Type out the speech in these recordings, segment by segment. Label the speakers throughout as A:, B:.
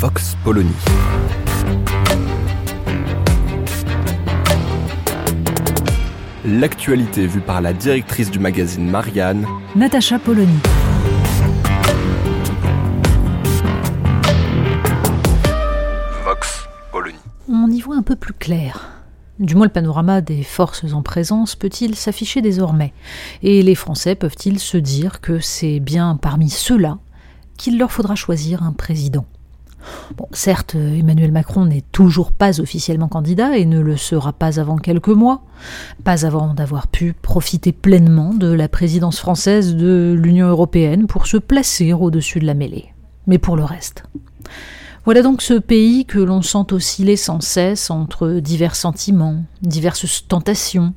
A: Vox Polony. L'actualité vue par la directrice du magazine Marianne,
B: Natacha Polony.
A: Vox Polony.
B: On y voit un peu plus clair. Du moins, le panorama des forces en présence peut-il s'afficher désormais? Et les Français peuvent-ils se dire que c'est bien parmi ceux-là qu'il leur faudra choisir un président? Certes, Emmanuel Macron n'est toujours pas officiellement candidat et ne le sera pas avant quelques mois, pas avant d'avoir pu profiter pleinement de la présidence française de l'Union européenne pour se placer au-dessus de la mêlée. Mais pour le reste. Voilà donc ce pays que l'on sent osciller sans cesse entre divers sentiments, diverses tentations,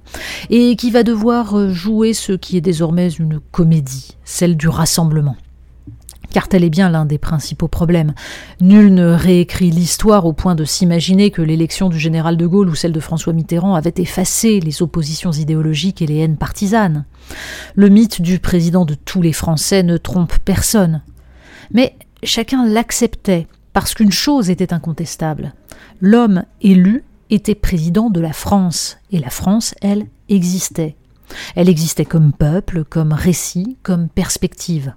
B: et qui va devoir jouer ce qui est désormais une comédie, celle du rassemblement car tel est bien l'un des principaux problèmes. Nul ne réécrit l'histoire au point de s'imaginer que l'élection du général de Gaulle ou celle de François Mitterrand avait effacé les oppositions idéologiques et les haines partisanes. Le mythe du président de tous les Français ne trompe personne. Mais chacun l'acceptait, parce qu'une chose était incontestable. L'homme élu était président de la France, et la France, elle, existait. Elle existait comme peuple, comme récit, comme perspective.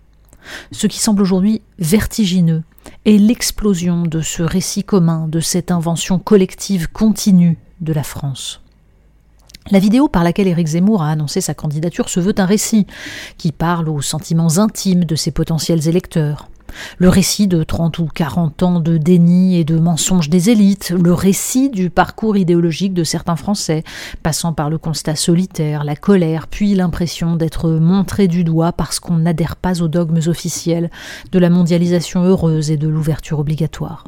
B: Ce qui semble aujourd'hui vertigineux est l'explosion de ce récit commun, de cette invention collective continue de la France. La vidéo par laquelle Éric Zemmour a annoncé sa candidature se veut un récit qui parle aux sentiments intimes de ses potentiels électeurs. Le récit de 30 ou 40 ans de déni et de mensonges des élites, le récit du parcours idéologique de certains Français, passant par le constat solitaire, la colère, puis l'impression d'être montré du doigt parce qu'on n'adhère pas aux dogmes officiels de la mondialisation heureuse et de l'ouverture obligatoire.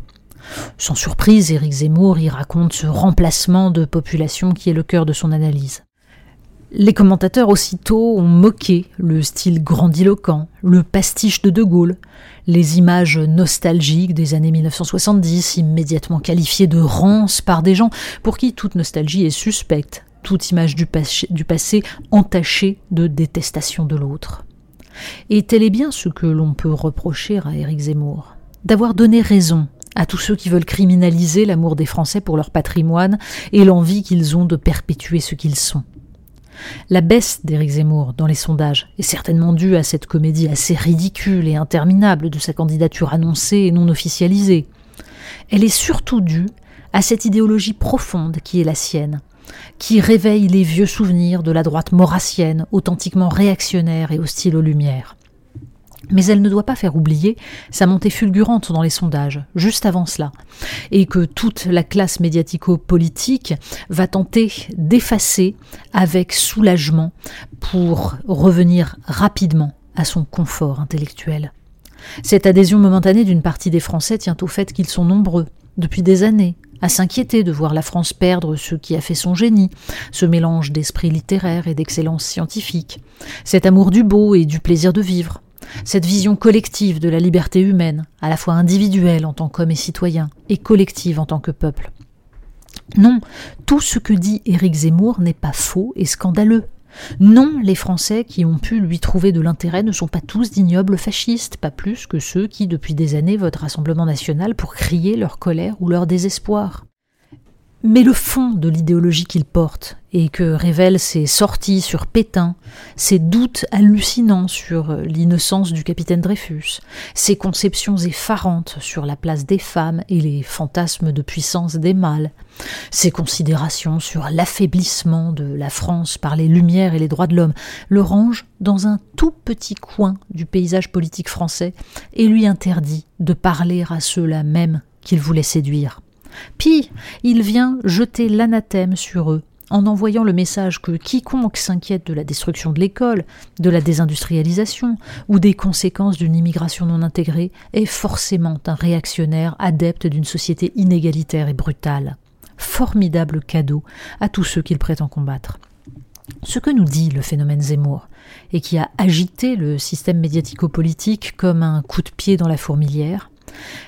B: Sans surprise, Éric Zemmour y raconte ce remplacement de population qui est le cœur de son analyse. Les commentateurs aussitôt ont moqué le style grandiloquent, le pastiche de De Gaulle, les images nostalgiques des années 1970, immédiatement qualifiées de rance par des gens pour qui toute nostalgie est suspecte, toute image du, du passé entachée de détestation de l'autre. Et tel est bien ce que l'on peut reprocher à Éric Zemmour, d'avoir donné raison à tous ceux qui veulent criminaliser l'amour des Français pour leur patrimoine et l'envie qu'ils ont de perpétuer ce qu'ils sont. La baisse d'Éric Zemmour dans les sondages est certainement due à cette comédie assez ridicule et interminable de sa candidature annoncée et non officialisée. Elle est surtout due à cette idéologie profonde qui est la sienne, qui réveille les vieux souvenirs de la droite maurassienne, authentiquement réactionnaire et hostile aux Lumières. Mais elle ne doit pas faire oublier sa montée fulgurante dans les sondages, juste avant cela, et que toute la classe médiatico-politique va tenter d'effacer avec soulagement pour revenir rapidement à son confort intellectuel. Cette adhésion momentanée d'une partie des Français tient au fait qu'ils sont nombreux, depuis des années, à s'inquiéter de voir la France perdre ce qui a fait son génie, ce mélange d'esprit littéraire et d'excellence scientifique, cet amour du beau et du plaisir de vivre, cette vision collective de la liberté humaine, à la fois individuelle en tant qu'homme et citoyen, et collective en tant que peuple. Non, tout ce que dit Éric Zemmour n'est pas faux et scandaleux. Non, les Français qui ont pu lui trouver de l'intérêt ne sont pas tous d'ignobles fascistes, pas plus que ceux qui, depuis des années, votent Rassemblement national pour crier leur colère ou leur désespoir. Mais le fond de l'idéologie qu'il porte, et que révèlent ses sorties sur Pétain, ses doutes hallucinants sur l'innocence du capitaine Dreyfus, ses conceptions effarantes sur la place des femmes et les fantasmes de puissance des mâles, ses considérations sur l'affaiblissement de la France par les Lumières et les droits de l'homme, le range dans un tout petit coin du paysage politique français et lui interdit de parler à ceux-là même qu'il voulait séduire. Puis il vient jeter l'anathème sur eux, en envoyant le message que quiconque s'inquiète de la destruction de l'école, de la désindustrialisation ou des conséquences d'une immigration non intégrée est forcément un réactionnaire adepte d'une société inégalitaire et brutale. Formidable cadeau à tous ceux qu'il prétend combattre. Ce que nous dit le phénomène Zemmour, et qui a agité le système médiatico-politique comme un coup de pied dans la fourmilière,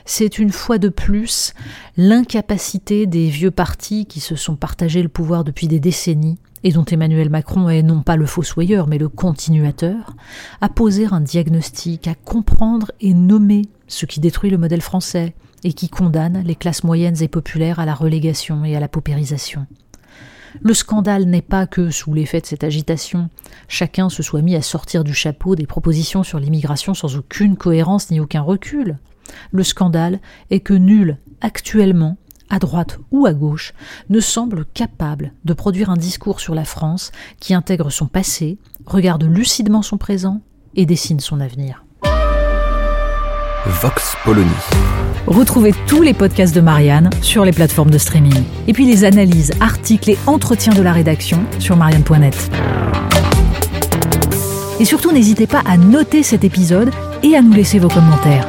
B: c'est une fois de plus l'incapacité des vieux partis qui se sont partagés le pouvoir depuis des décennies et dont Emmanuel Macron est non pas le fossoyeur mais le continuateur, à poser un diagnostic, à comprendre et nommer ce qui détruit le modèle français et qui condamne les classes moyennes et populaires à la relégation et à la paupérisation. Le scandale n'est pas que, sous l'effet de cette agitation, chacun se soit mis à sortir du chapeau des propositions sur l'immigration sans aucune cohérence ni aucun recul. Le scandale est que nul, actuellement, à droite ou à gauche, ne semble capable de produire un discours sur la France qui intègre son passé, regarde lucidement son présent et dessine son avenir.
A: Vox Polony.
B: Retrouvez tous les podcasts de Marianne sur les plateformes de streaming. Et puis les analyses, articles et entretiens de la rédaction sur marianne.net. Et surtout, n'hésitez pas à noter cet épisode et à nous laisser vos commentaires.